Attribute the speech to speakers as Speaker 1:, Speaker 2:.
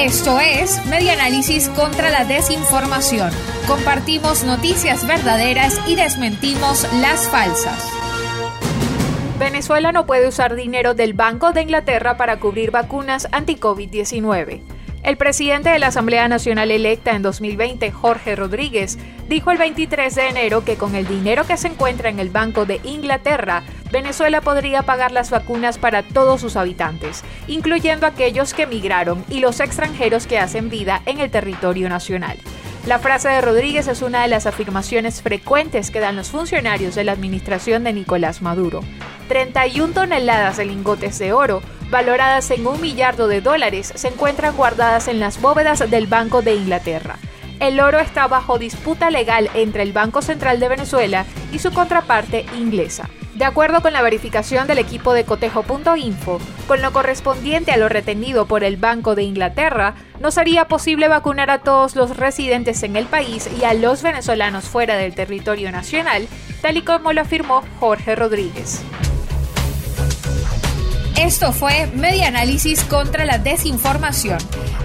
Speaker 1: Esto es Media Análisis contra la Desinformación. Compartimos noticias verdaderas y desmentimos las falsas. Venezuela no puede usar dinero del Banco de Inglaterra para cubrir vacunas anti-COVID-19. El presidente de la Asamblea Nacional electa en 2020, Jorge Rodríguez, dijo el 23 de enero que con el dinero que se encuentra en el Banco de Inglaterra, Venezuela podría pagar las vacunas para todos sus habitantes, incluyendo aquellos que emigraron y los extranjeros que hacen vida en el territorio nacional. La frase de Rodríguez es una de las afirmaciones frecuentes que dan los funcionarios de la administración de Nicolás Maduro. 31 toneladas de lingotes de oro, valoradas en un millardo de dólares, se encuentran guardadas en las bóvedas del Banco de Inglaterra. El oro está bajo disputa legal entre el Banco Central de Venezuela y su contraparte inglesa. De acuerdo con la verificación del equipo de cotejo.info, con lo correspondiente a lo retenido por el Banco de Inglaterra, no sería posible vacunar a todos los residentes en el país y a los venezolanos fuera del territorio nacional, tal y como lo afirmó Jorge Rodríguez. Esto fue Media Análisis contra la Desinformación.